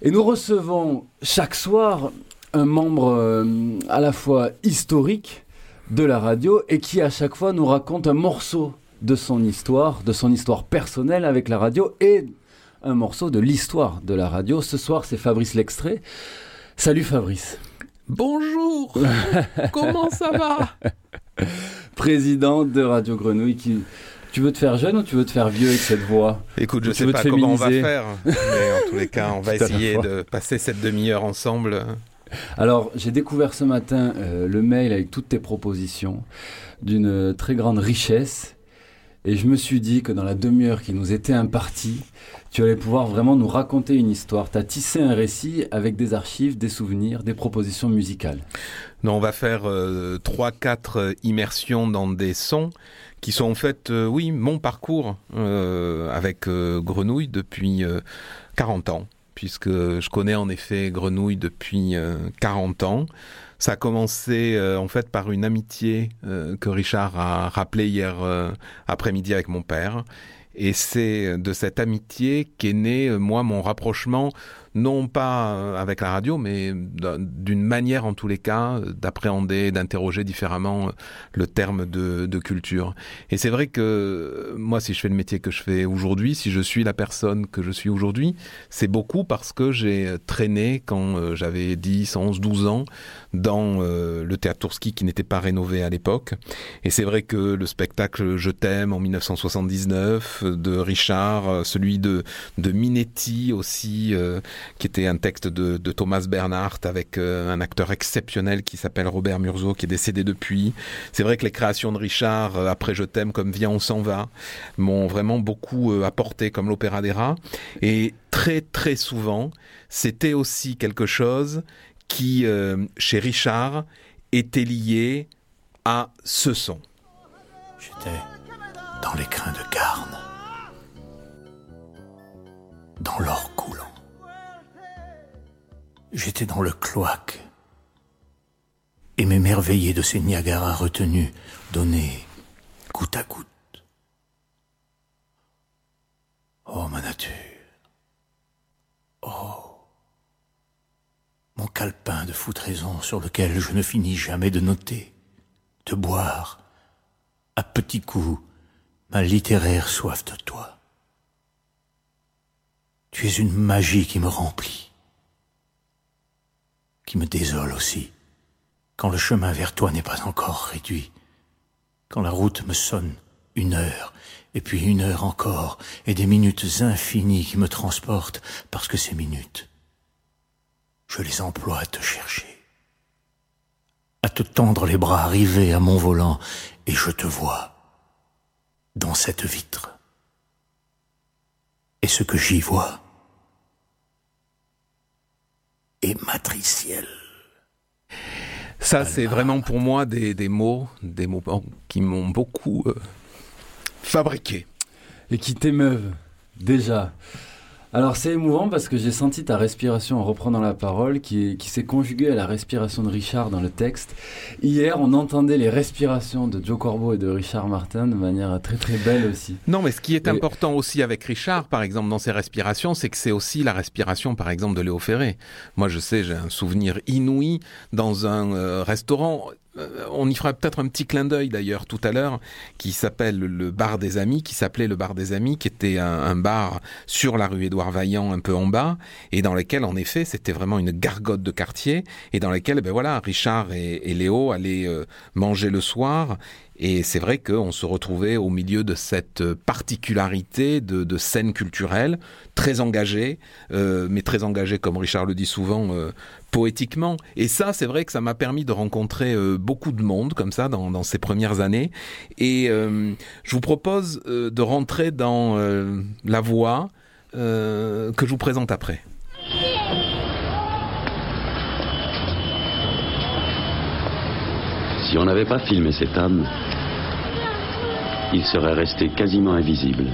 Et nous recevons chaque soir un membre euh, à la fois historique de la radio et qui à chaque fois nous raconte un morceau de son histoire, de son histoire personnelle avec la radio et un morceau de l'histoire de la radio. Ce soir, c'est Fabrice L'extrait. Salut Fabrice. Bonjour. Comment ça va? Président de Radio Grenouille qui tu veux te faire jeune ou tu veux te faire vieux avec cette voix? Écoute, je ne sais pas comment on va faire, mais en tous les cas, on va essayer de passer cette demi-heure ensemble. Alors, j'ai découvert ce matin euh, le mail avec toutes tes propositions d'une très grande richesse. Et je me suis dit que dans la demi-heure qui nous était impartie, tu allais pouvoir vraiment nous raconter une histoire. Tu as tissé un récit avec des archives, des souvenirs, des propositions musicales. On va faire euh, trois, quatre euh, immersions dans des sons qui sont en fait, oui, mon parcours avec Grenouille depuis 40 ans puisque je connais en effet Grenouille depuis 40 euh, ans. Ça a commencé euh, en fait par une amitié euh, que Richard a rappelé hier après-midi avec mon père. Et c'est de cette amitié qu'est né, moi, mon rapprochement non pas euh, avec la radio, mais d'une manière en tous les cas d'appréhender, d'interroger différemment euh, le terme de, culture. Et c'est vrai que euh, moi, si je fais le métier que je fais aujourd'hui, si je suis la personne que je suis aujourd'hui, c'est beaucoup parce que j'ai traîné quand j'avais 10, 11, 12 ans dans le théâtre Tourski qui n'était pas rénové à l'époque. Et c'est vrai que le spectacle Je t'aime en 1979 de Richard, celui de, de Minetti aussi, qui était un texte de, Thomas Bernhardt avec euh, un acteur exceptionnel qui s'appelle Robert Murzo, qui est décédé depuis. C'est vrai que les créations de Richard, euh, après Je t'aime, comme Viens, on s'en va, m'ont vraiment beaucoup euh, apporté, comme l'Opéra des rats. Et très, très souvent, c'était aussi quelque chose qui, chez Richard, était lié à ce son. J'étais dans les crins de Garne, dans l'or coulant. J'étais dans le cloaque et m'émerveillais de ces Niagara retenus, donnés goutte à goutte. Oh, ma nature. Oh. Mon calepin de foutraison sur lequel je ne finis jamais de noter, de boire, à petits coups, ma littéraire soif de toi. Tu es une magie qui me remplit qui me désole aussi, quand le chemin vers toi n'est pas encore réduit, quand la route me sonne une heure, et puis une heure encore, et des minutes infinies qui me transportent, parce que ces minutes, je les emploie à te chercher, à te tendre les bras arrivés à mon volant, et je te vois dans cette vitre. Et ce que j'y vois, et matriciel. Ça, c'est vraiment pour moi des, des, mots, des mots qui m'ont beaucoup euh, fabriqué. Et qui t'émeuvent, déjà. Alors c'est émouvant parce que j'ai senti ta respiration en reprenant la parole qui, qui s'est conjuguée à la respiration de Richard dans le texte. Hier, on entendait les respirations de Joe Corbeau et de Richard Martin de manière très très belle aussi. Non, mais ce qui est important aussi avec Richard, par exemple, dans ses respirations, c'est que c'est aussi la respiration, par exemple, de Léo Ferré. Moi, je sais, j'ai un souvenir inouï dans un euh, restaurant on y fera peut-être un petit clin d'œil d'ailleurs tout à l'heure, qui s'appelle le bar des amis, qui s'appelait le bar des amis, qui était un, bar sur la rue Édouard Vaillant, un peu en bas, et dans lequel en effet c'était vraiment une gargote de quartier, et dans lequel ben voilà Richard et, Léo allaient euh, manger le soir, et c'est vrai qu'on se retrouvait au milieu de cette particularité de, scène culturelle, très engagée, euh, mais très engagée, comme Richard le dit souvent, euh, poétiquement. Et ça, c'est vrai que ça m'a permis de rencontrer euh, beaucoup de monde, comme ça, dans, ces premières années. Et je vous propose de rentrer dans la voix que je vous présente après. Si on n'avait pas filmé cette âme, il serait resté quasiment invisible.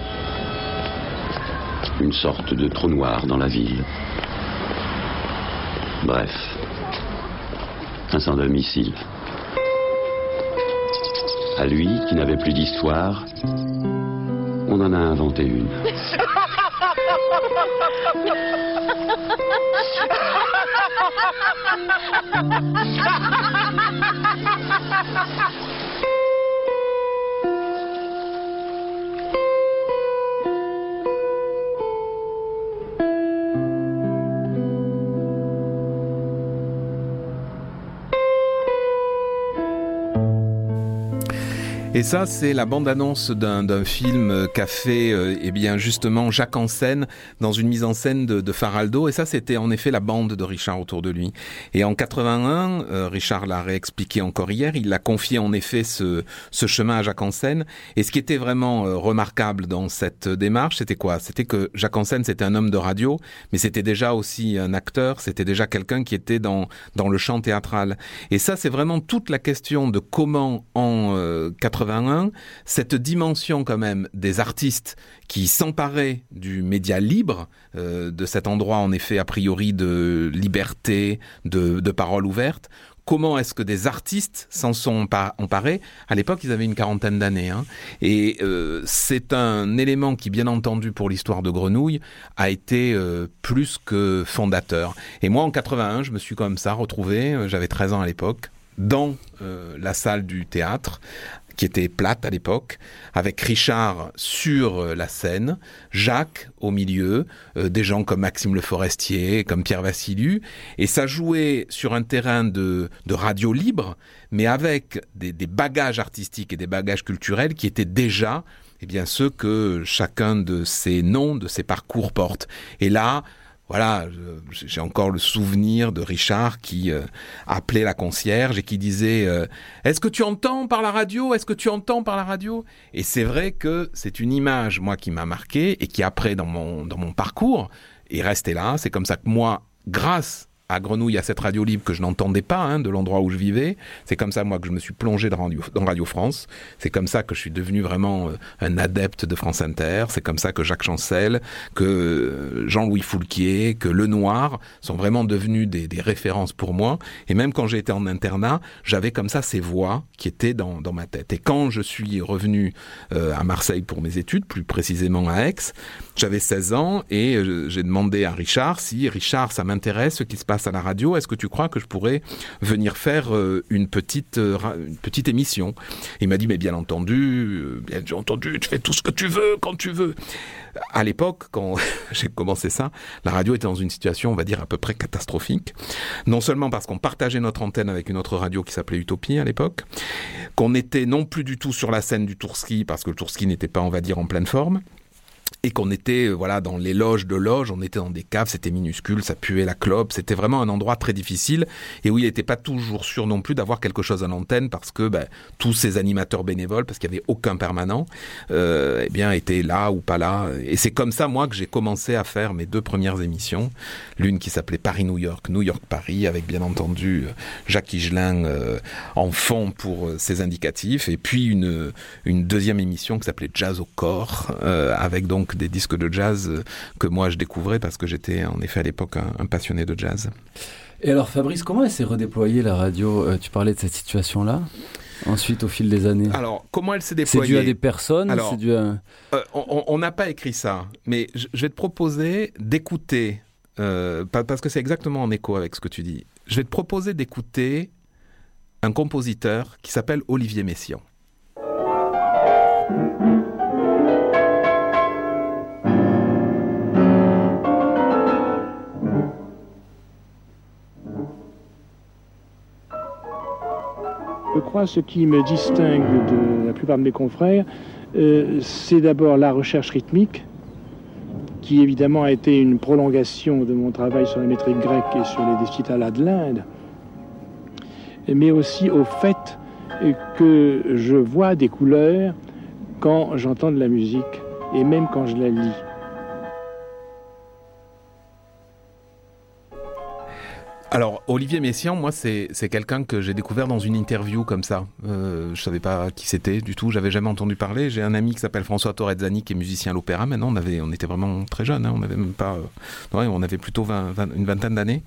Une sorte de trou noir dans la ville. Bref, un sans domicile. À lui, qui n'avait plus d'histoire, on en a inventé une. Et ça, c'est la bande-annonce d'un film qu'a fait, euh, eh bien, justement, Jacques Ansen dans une mise en scène de, de Faraldo. Et ça, c'était en effet la bande de Richard autour de lui. Et en 81, euh, Richard l'a réexpliqué encore hier, il a confié en effet ce, ce chemin à Jacques Ansen. Et ce qui était vraiment euh, remarquable dans cette démarche, c'était quoi? C'était que Jacques Ansen, c'était un homme de radio, mais c'était déjà aussi un acteur, c'était déjà quelqu'un qui était dans, dans le chant théâtral. Et ça, c'est vraiment toute la question de comment en 81, cette dimension quand même des artistes qui s'emparaient du média libre, euh, de cet endroit en effet a priori de liberté, de, parole ouverte, comment est-ce que des artistes s'en sont emparés? À l'époque, ils avaient une quarantaine d'années. Hein. Et euh, c'est un élément qui, bien entendu, pour l'histoire de Grenouille, a été euh, plus que fondateur. Et moi, en 81, je me suis comme ça retrouvé, j'avais 13 ans à l'époque, dans la salle du théâtre qui était plate à l'époque, avec Richard sur euh, la scène, Jacques au milieu, euh, des gens comme Maxime Le Forestier, comme Pierre Vassiliou, et ça jouait sur un terrain de, de radio libre, mais avec des, des, bagages artistiques et des bagages culturels qui étaient déjà eh bien, ceux que chacun de ces noms, de ces parcours porte. Et là, voilà, j'ai encore le souvenir de Richard qui euh, appelait la concierge et qui disait euh, Est-ce que tu entends par la radio? Est-ce que tu entends par la radio? Et c'est vrai que c'est une image, moi, qui m'a marqué et qui, après, dans mon, dans mon parcours, est restée là. C'est comme ça que moi, grâce à Grenouille, à cette radio libre que je n'entendais pas hein, de l'endroit où je vivais. C'est comme ça, moi, que je me suis plongé dans Radio, France. C'est comme ça que je suis devenu vraiment euh, un adepte de France Inter. C'est comme ça que Jacques Chancel, que euh, Jean-Louis Foulquier, que Le Noir sont vraiment devenus des, références pour moi. Et même quand été en internat, j'avais comme ça ces voix qui étaient dans, ma tête. Et quand je suis revenu euh, à Marseille pour mes études, plus précisément à Aix, j'avais 16 ans et j'ai demandé à Richard si, Richard, ça m'intéresse ce qui se passe à la radio, est-ce que tu crois que je pourrais venir faire euh, une petite euh, une petite émission? Il m'a dit mais bien entendu, euh, bien entendu, tu fais tout ce que tu veux quand tu veux. À l'époque, quand j'ai commencé ça, la radio était dans une situation, on va dire, à peu près catastrophique. Non seulement parce qu'on partageait notre antenne avec une autre radio qui s'appelait Utopie à l'époque, qu'on était non plus du tout sur la scène du Tourski parce que le Tourski n'était pas, on va dire, en pleine forme et qu'on était voilà dans les loges de loges, on était dans des caves, c'était minuscule, ça puait la clope, c'était vraiment un endroit très difficile et où il n'était pas toujours sûr non plus d'avoir quelque chose à l'antenne parce que ben, tous ces animateurs bénévoles, parce qu'il n'y avait aucun permanent, euh, eh bien étaient là ou pas là. Et c'est comme ça moi que j'ai commencé à faire mes deux premières émissions, l'une qui s'appelait Paris-New York, New York-Paris, avec bien entendu Jacques Higelin euh, en fond pour euh, ses indicatifs, et puis une, une deuxième émission qui s'appelait Jazz au corps, euh, avec donc des disques de jazz que moi je découvrais parce que j'étais en effet à l'époque un, un, passionné de jazz. Et alors Fabrice, comment elle s'est redéployée la radio euh, Tu parlais de cette situation-là Ensuite, au fil des années? Alors, comment elle s'est déployée C'est dû à des personnes Alors, C'est dû à... euh, On n'a pas écrit ça, mais je, je vais te proposer d'écouter, euh, parce que c'est exactement en écho avec ce que tu dis. Je vais te proposer d'écouter un compositeur qui s'appelle Olivier Messiaen. Je crois ce qui me distingue de la plupart de mes confrères, euh, c'est d'abord la recherche rythmique, qui évidemment a été une prolongation de mon travail sur la métrique grecque et sur les décitalas de l'Inde, mais aussi au fait que je vois des couleurs quand j'entends de la musique et même quand je la lis. Alors, Olivier Messiaen, moi, c'est quelqu'un que j'ai découvert dans une interview comme ça. Euh, je savais pas qui c'était du tout, j'avais jamais entendu parler. J'ai un ami qui s'appelle François Torrezzani, qui est musicien à l'opéra. Maintenant, on, avait, on était vraiment très jeunes, hein. on avait même pas. Euh, ouais, on avait plutôt une vingtaine d'années.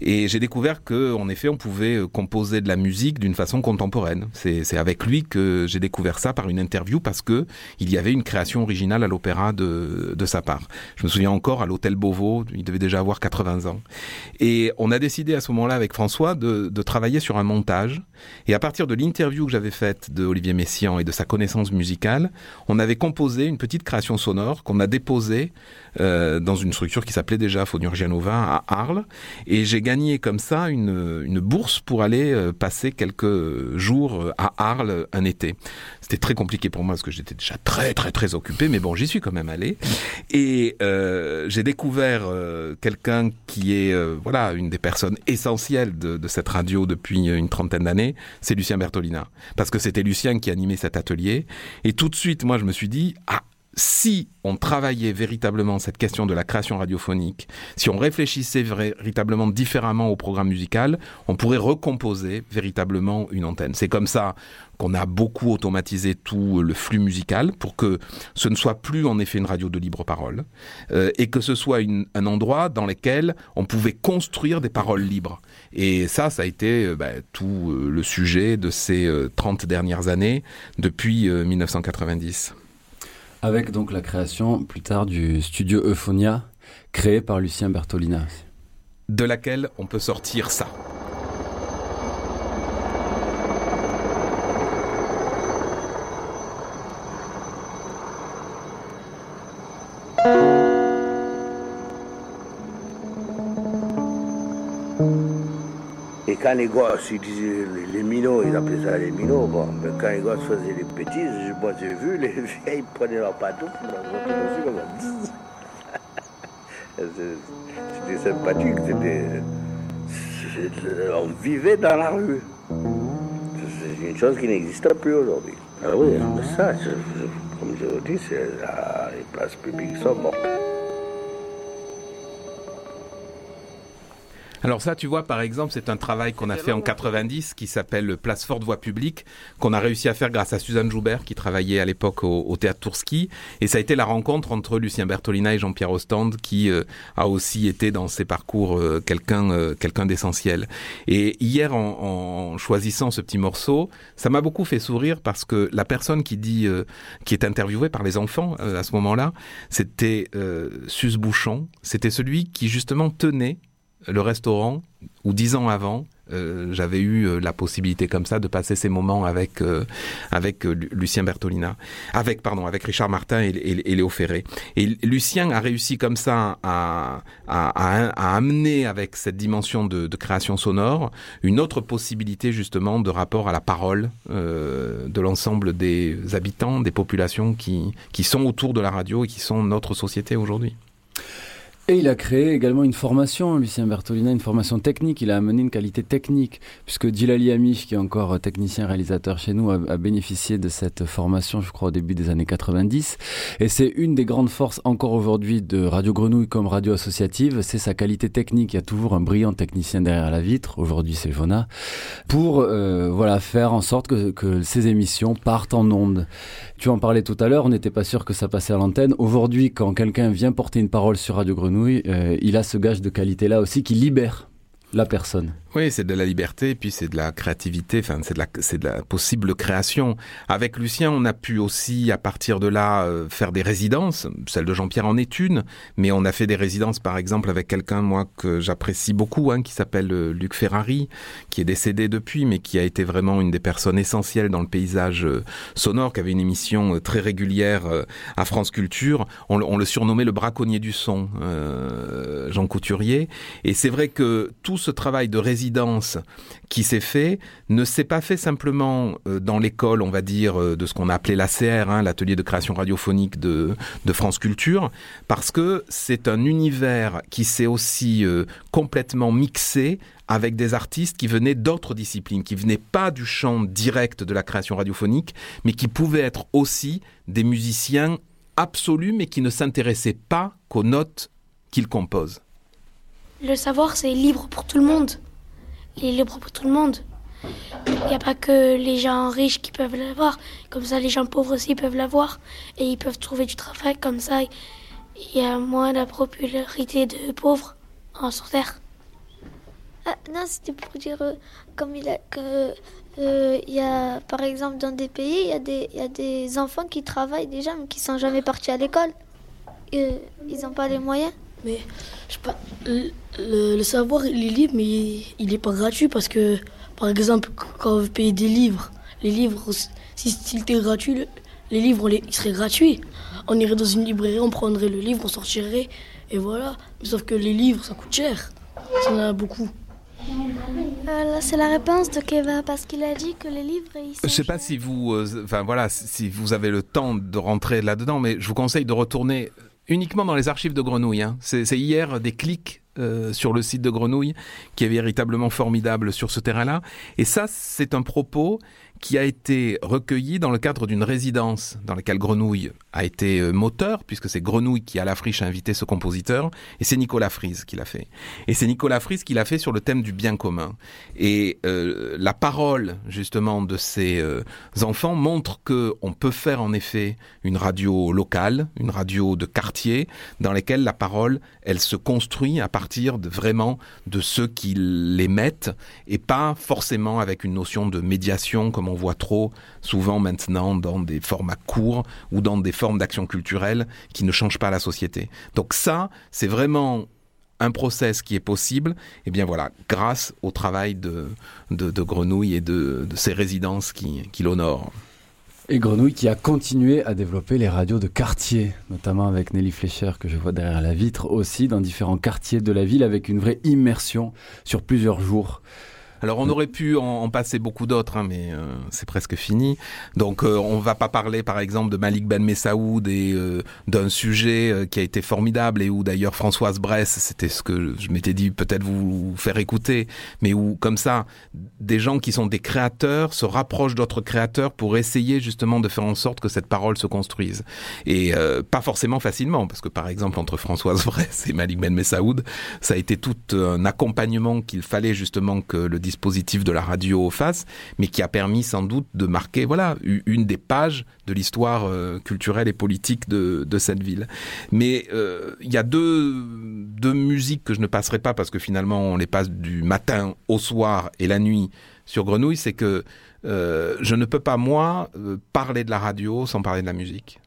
Et j'ai découvert qu'en effet, on pouvait euh, composer de la musique d'une façon contemporaine. C'est avec lui que j'ai découvert ça par une interview parce que il y avait une création originale à l'opéra de, de sa part. Je me souviens encore à l'hôtel Beauvau, il devait déjà avoir 80 ans. Et on a décidé à ce moment-là avec François de, de, travailler sur un montage. Et à partir de l'interview que j'avais faite de Olivier Messiaen et de sa connaissance musicale, on avait composé une petite création sonore qu'on a déposée euh, dans une structure qui s'appelait déjà Fonurgianova à Arles. Et j'ai gagné comme ça une, une bourse pour aller euh, passer quelques jours euh, à Arles un été. C'était très compliqué pour moi parce que j'étais déjà très très très occupé, mais bon, j'y suis quand même allé. Et euh, j'ai découvert euh, quelqu'un qui est euh, voilà une des personnes essentielles de, de cette radio depuis une trentaine d'années, c'est Lucien Bertolina, parce que c'était Lucien qui animait cet atelier. Et tout de suite, moi, je me suis dit ah si on travaillait véritablement cette question de la création radiophonique, si on réfléchissait véritablement différemment au programme musical, on pourrait recomposer véritablement une antenne. C'est comme ça qu'on a beaucoup automatisé tout le flux musical pour que ce ne soit plus en effet une radio de libre parole euh, et que ce soit un endroit dans lequel on pouvait construire des paroles libres. Et ça, ça a été euh, bah, tout euh, le sujet de ces 30 dernières années depuis 1990. Avec donc la création plus tard du studio Euphonia, créé par Lucien Bertolina. De laquelle on peut sortir ça. Quand les gosses, ils disaient les, minots, ils appelaient ça les minots, bon, mais quand les gosses faisaient les bêtises, moi j'ai vu, les vieilles prenaient leur pantoufle, c'était sympathique, c'était, on vivait dans la rue. C'est une chose qui n'existe plus aujourd'hui. Ah oui, mais ça, comme je vous dis, les places publiques sont mortes. Alors ça, tu vois, par exemple, c'est un travail qu'on a fait en 90 qui s'appelle Place Forte Voix Publique, qu'on a réussi à faire grâce à Suzanne Joubert, qui travaillait à l'époque au, Théâtre Tourski. Et ça a été la rencontre entre Lucien Bertolina et Jean-Pierre Ostende, qui euh, a aussi été dans ses parcours euh, quelqu'un euh, quelqu'un d'essentiel. Et hier, en, en, choisissant ce petit morceau, ça m'a beaucoup fait sourire parce que la personne qui dit, qui est interviewée par les enfants à ce moment-là, c'était Suze Bouchon. C'était celui qui justement tenait le restaurant où dix ans avant, euh, j'avais eu euh, la possibilité comme ça de passer ces moments avec euh, avec Lucien Bertolina, avec pardon, avec Richard Martin et, Léo Ferré. Et Lucien a réussi comme ça à, à, amener avec cette dimension de, création sonore une autre possibilité justement de rapport à la parole de l'ensemble des habitants, des populations qui qui sont autour de la radio et qui sont notre société aujourd'hui. Et il a créé également une formation, Lucien Bertolina, une formation technique. Il a amené une qualité technique, puisque Djilali Amish, qui est encore technicien réalisateur chez nous, a, a, bénéficié de cette formation, je crois, au début des années 90. Et c'est une des grandes forces encore aujourd'hui de Radio Grenouille comme radio associative, c'est sa qualité technique. Il y a toujours un brillant technicien derrière la vitre. Aujourd'hui, c'est Jonah. Pour, euh, voilà, faire en sorte que, que ces émissions partent en ondes. Tu en parlais tout à l'heure, on n'était pas sûr que ça passait à l'antenne. Aujourd'hui, quand quelqu'un vient porter une parole sur Radio Grenouille, euh, il a ce gage de qualité-là aussi qui libère la personne. Oui, c'est de la liberté, puis c'est de la créativité, enfin c'est de la possible création. Avec Lucien, on a pu aussi à partir de là euh, faire des résidences. Celle de Jean-Pierre en est une, mais on a fait des résidences par exemple avec quelqu'un moi que j'apprécie beaucoup, hein, qui s'appelle euh, Luc Ferrari, qui est décédé depuis, mais qui a été vraiment une des personnes essentielles dans le paysage euh, sonore, qui avait une émission très régulière à France Culture. On, on le surnommait le braconnier du son, Jean Couturier. Et c'est vrai que tout ce travail de résidence qui s'est fait ne s'est pas fait simplement euh, dans l'école, on va dire, euh, de ce qu'on a appelé l'ACR, hein, l'atelier de création radiophonique de, de France Culture, parce que c'est un univers qui s'est aussi euh, complètement mixé avec des artistes qui venaient d'autres disciplines, qui venaient pas du champ direct de la création radiophonique, mais qui pouvaient être aussi des musiciens absolus, mais qui ne s'intéressaient pas qu'aux notes qu'ils composent. Le savoir, c'est libre pour tout le monde. Il est libre pour tout le monde. Il n'y a pas que les gens riches qui peuvent l'avoir. Comme ça, les gens pauvres aussi peuvent l'avoir. Et ils peuvent trouver du travail. Comme ça, il y a moins de popularité de pauvres en sur Terre. Ah, non, c'était pour dire, euh, comme il que euh, y a, par exemple, dans des pays, il y, a des, il y a des enfants qui travaillent déjà, mais qui sont jamais partis à l'école. Euh, ils n'ont pas les moyens. Mais je sais pas, le, le savoir, il est libre, mais il n'est pas gratuit parce que, par exemple, quand vous payez des livres, les livres, si c'était gratuit, les livres, ils seraient gratuits. On irait dans une librairie, on prendrait le livre, on sortirait, et voilà. sauf que les livres, ça coûte cher. Ça en a beaucoup. Euh, c'est la réponse de Kevin parce qu'il a dit que les livres. Ils je sais pas si vous, euh, enfin voilà, si vous avez le temps de rentrer là-dedans, mais je vous conseille de retourner uniquement dans les archives de Grenouille. Hein. C'est hier des clics euh, sur le site de Grenouille qui est véritablement formidable sur ce terrain-là. Et ça, c'est un propos qui a été recueilli dans le cadre d'une résidence dans laquelle Grenouille a été euh, moteur, puisque c'est Grenouille qui à la friche a invité ce compositeur, et c'est Nicolas Frise qui l'a fait. Et c'est Nicolas Frise qui l'a fait sur le thème du bien commun. Et euh, la parole justement de ces enfants montre que on peut faire en effet une radio locale, une radio de quartier, dans laquelle la parole, elle se construit à partir de vraiment de ceux qui l'émettent, et pas forcément avec une notion de médiation comme on voit trop souvent maintenant dans des formats courts ou dans des formes d'action culturelle qui ne changent pas la société. Donc ça, c'est vraiment un process qui est possible, et eh bien voilà, grâce au travail de, de, Grenouille et de, ses résidences qui, qui l'honorent. Et Grenouille qui a continué à développer les radios de quartier, notamment avec Nelly Fleischer que je vois derrière la vitre aussi, dans différents quartiers de la ville avec une vraie immersion sur plusieurs jours. Alors on aurait pu en, passer beaucoup d'autres, hein, mais euh, c'est presque fini. Donc euh, on va pas parler par exemple de Malik Ben Messaoud et euh, d'un sujet qui a été formidable et où d'ailleurs Françoise Bresse, c'était ce que je m'étais dit peut-être vous faire écouter, mais où comme ça des gens qui sont des créateurs se rapprochent d'autres créateurs pour essayer justement de faire en sorte que cette parole se construise. Et pas forcément facilement, parce que par exemple entre Françoise Bresse et Malik Ben Messaoud, ça a été tout un accompagnement qu'il fallait justement que le dispositif de la radio face, mais qui a permis sans doute de marquer voilà une des pages de l'histoire euh, culturelle et politique de, de cette ville. Mais euh, il y a deux, deux musiques que je ne passerai pas parce que finalement on les passe du matin au soir et la nuit sur Grenouille, c'est que euh, je ne peux pas moi parler de la radio sans parler de la musique.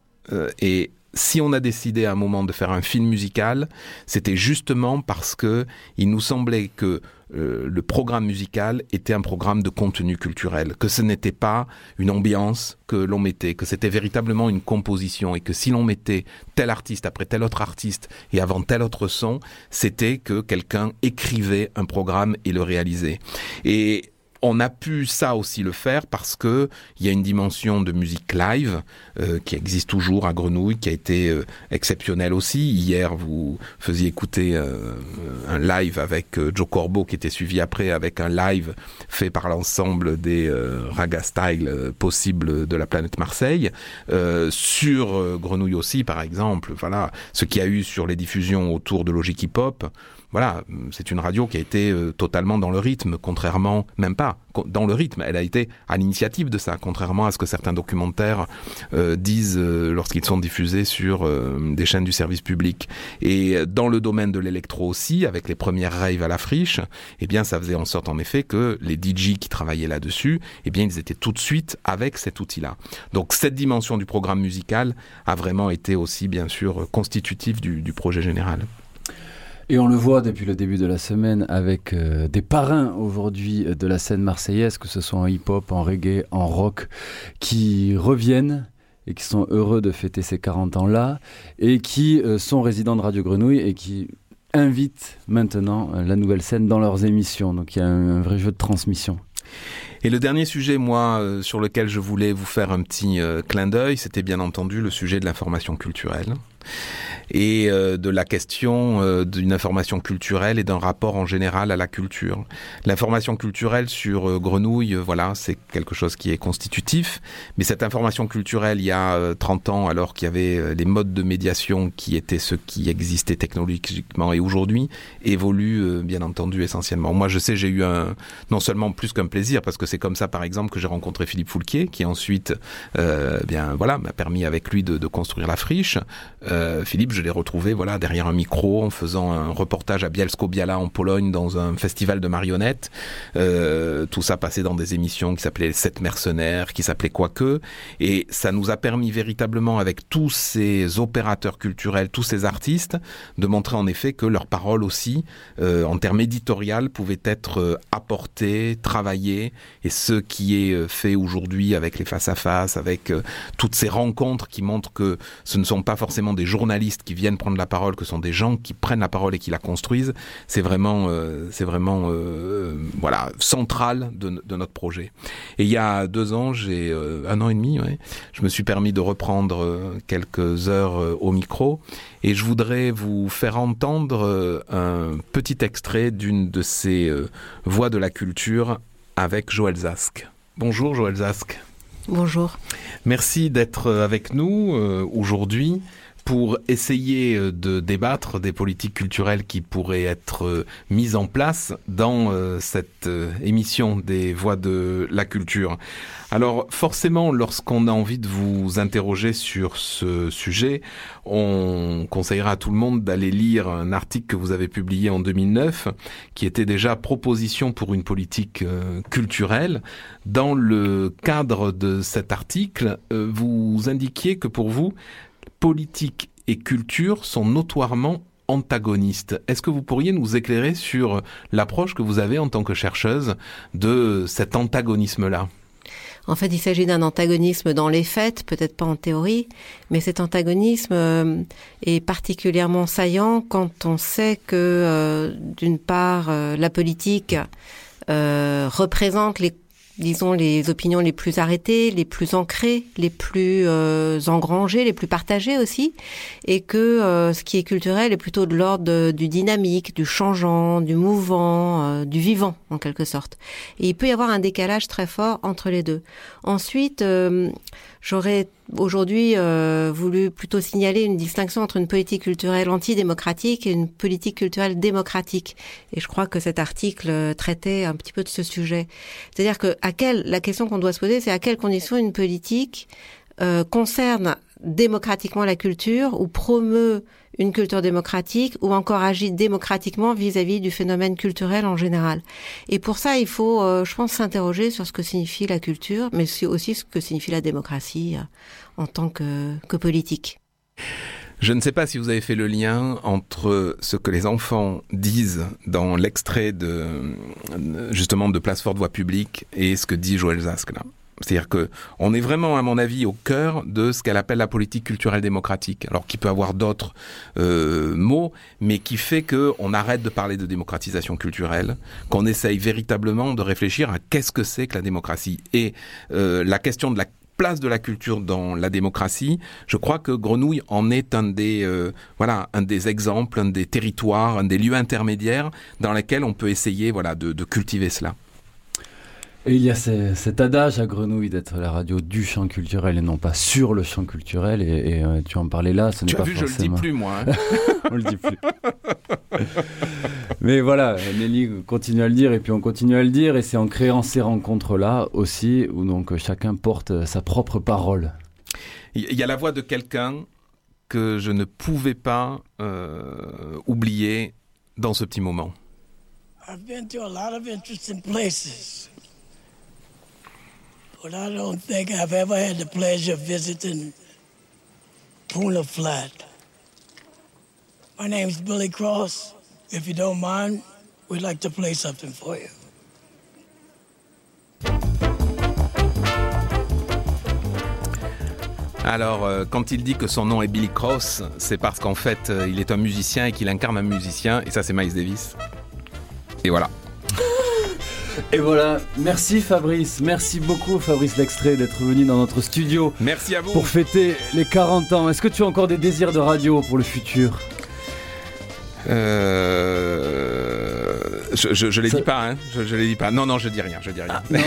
et si on a décidé à un moment de faire un film musical, c'était justement parce que il nous semblait que euh, le programme musical était un programme de contenu culturel, que ce n'était pas une ambiance que l'on mettait, que c'était véritablement une composition et que si l'on mettait tel artiste après tel autre artiste et avant tel autre son, c'était que quelqu'un écrivait un programme et le réalisait. Et on a pu ça aussi le faire parce que il y a une dimension de musique live euh, qui existe toujours à Grenouille, qui a été euh, exceptionnelle aussi. Hier, vous faisiez écouter euh, un live avec Joe Corbeau qui était suivi après avec un live fait par l'ensemble des raga style possibles de la planète Marseille. sur Grenouille aussi, par exemple, voilà, ce qu'il y a eu sur les diffusions autour de Logic Hip Hop voilà, c'est une radio qui a été euh, totalement dans le rythme, contrairement, même pas dans le rythme, elle a été à l'initiative de ça, contrairement à ce que certains documentaires euh, disent euh, lorsqu'ils sont diffusés sur des chaînes du service public. Et dans le domaine de l'électro aussi, avec les premières raves à la friche, eh bien, ça faisait en sorte en effet que les DJ qui travaillaient là-dessus, eh bien, ils étaient tout de suite avec cet outil-là. Donc, cette dimension du programme musical a vraiment été aussi, bien sûr, constitutive du, du projet général. Et on le voit depuis le début de la semaine avec euh, des parrains aujourd'hui de la scène marseillaise, que ce soit en hip-hop, en reggae, en rock, qui reviennent et qui sont heureux de fêter ces 40 ans-là, et qui euh, sont résidents de Radio Grenouille et qui invitent maintenant euh, la nouvelle scène dans leurs émissions. Donc il y a un, vrai jeu de transmission. Et le dernier sujet, moi, sur lequel je voulais vous faire un petit clin d'œil, c'était bien entendu le sujet de l'information culturelle. Et euh, de la question euh, d'une information culturelle et d'un rapport en général à la culture. L'information culturelle sur euh, Grenouille, voilà, c'est quelque chose qui est constitutif, mais cette information culturelle, il y a 30 ans, alors qu'il y avait les modes de médiation qui étaient ceux qui existaient technologiquement et aujourd'hui, évoluent bien entendu essentiellement. Moi, je sais, j'ai eu un non seulement plus qu'un plaisir, parce que c'est comme ça, par exemple, que j'ai rencontré Philippe Foulquier, qui ensuite, bien voilà, m'a permis avec lui de, de construire la friche. Philippe, je l'ai retrouvé voilà derrière un micro en faisant un reportage à Bielsko-Biala en Pologne dans un festival de marionnettes. Euh, tout ça passé dans des émissions qui s'appelaient Sept mercenaires, qui s'appelaient Quoique, et ça nous a permis véritablement avec tous ces opérateurs culturels, tous ces artistes, de montrer en effet que leur parole aussi, euh, en termes éditorial, pouvait être euh, apportée, travaillée, et ce qui est fait aujourd'hui avec les face à face, avec toutes ces rencontres qui montrent que ce ne sont pas forcément des journalistes qui viennent prendre la parole, que sont des gens qui prennent la parole et qui la construisent, c'est vraiment, euh, c'est vraiment, euh, voilà, central de, de, notre projet. Et il y a deux ans, j'ai euh, un an et demi, ouais, je me suis permis de reprendre euh, quelques heures euh, au micro et je voudrais vous faire entendre un petit extrait d'une de ces voix de la culture avec Joël Zask. Bonjour Joël Zask. Bonjour. Merci d'être avec nous aujourd'hui pour essayer euh, de débattre des politiques culturelles qui pourraient être euh, mises en place dans euh, cette émission des voix de la culture. Alors forcément, lorsqu'on a envie de vous interroger sur ce sujet, on conseillera à tout le monde d'aller lire un article que vous avez publié en 2009, qui était déjà proposition pour une politique culturelle. Dans le cadre de cet article, vous indiquiez que pour vous, politique et culture sont notoirement antagonistes. Est-ce que vous pourriez nous éclairer sur l'approche que vous avez en tant que chercheuse de cet antagonisme-là? En fait, il s'agit d'un antagonisme dans les faits, peut-être pas en théorie, mais cet antagonisme euh, est particulièrement saillant quand on sait que, euh, d'une part, euh, la politique représente les disons, les opinions les plus arrêtées, les plus ancrées, les plus euh, engrangées, les plus partagées aussi, et que euh, ce qui est culturel est plutôt de l'ordre du dynamique, du changeant, du mouvant, euh, du vivant, en quelque sorte. Et il peut y avoir un décalage très fort entre les deux. Ensuite, euh, J'aurais aujourd'hui euh, voulu plutôt signaler une distinction entre une politique culturelle antidémocratique et une politique culturelle démocratique. Et je crois que cet article traitait un petit peu de ce sujet. C'est-à-dire que à quelle, la question qu'on doit se poser, c'est à quelles conditions une politique euh, concerne démocratiquement la culture ou promeut une culture démocratique ou encore agit démocratiquement vis-à-vis -vis du phénomène culturel en général. Et pour ça, il faut, euh, je pense, s'interroger sur ce que signifie la culture, mais aussi ce que signifie la démocratie euh, en tant que, que politique. Je ne sais pas si vous avez fait le lien entre ce que les enfants disent dans l'extrait de justement de Place Forte Voix Publique et ce que dit Joël Zask là. C'est-à-dire que on est vraiment, à mon avis, au cœur de ce qu'elle appelle la politique culturelle démocratique. Alors qu'il peut avoir d'autres euh, mots, mais qui fait que on arrête de parler de démocratisation culturelle, qu'on essaye véritablement de réfléchir à qu'est-ce que c'est que la démocratie et euh, la question de la place de la culture dans la démocratie, je crois que Grenouille en est un des euh, voilà un des exemples, un des territoires, un des lieux intermédiaires dans lesquels on peut essayer voilà de cultiver cela. Et il y a ce, cet adage à Grenouille d'être la radio du champ culturel et non pas sur le champ culturel. Et, et euh, tu en parlais là, ce n'est pas vu, forcément. Je le dis plus moi. Hein. on le dit plus. Mais voilà, Nelly continue à le dire et puis on continue à le dire et c'est en créant ces rencontres là aussi où donc chacun porte sa propre parole. Il y a la voix de quelqu'un que je ne pouvais pas euh, oublier dans ce petit moment. I've been to a lot of interesting places. But I don't think I've ever had the pleasure of visiting Puna Flat. My name's Billy Cross. If you don't mind, we'd like to play something for you. Alors, euh, quand il dit que son nom est Billy Cross, c'est parce qu'en fait, euh, il est un musicien et qu'il incarne un musicien, et ça, c'est Miles Davis. Et voilà. Et voilà, merci Fabrice, merci beaucoup Fabrice L'extrait d'être venu dans notre studio. Merci à vous. Pour fêter les 40 ans. Est-ce que tu as encore des désirs de radio pour le futur? Euh... Je, je, je les dis pas, hein. Je, je les dis pas. Non, non, je dis rien, je dis rien. Ah, non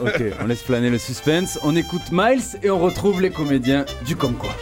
Ok, on laisse planer le suspense. On écoute Miles et on retrouve les comédiens du Comme quoi.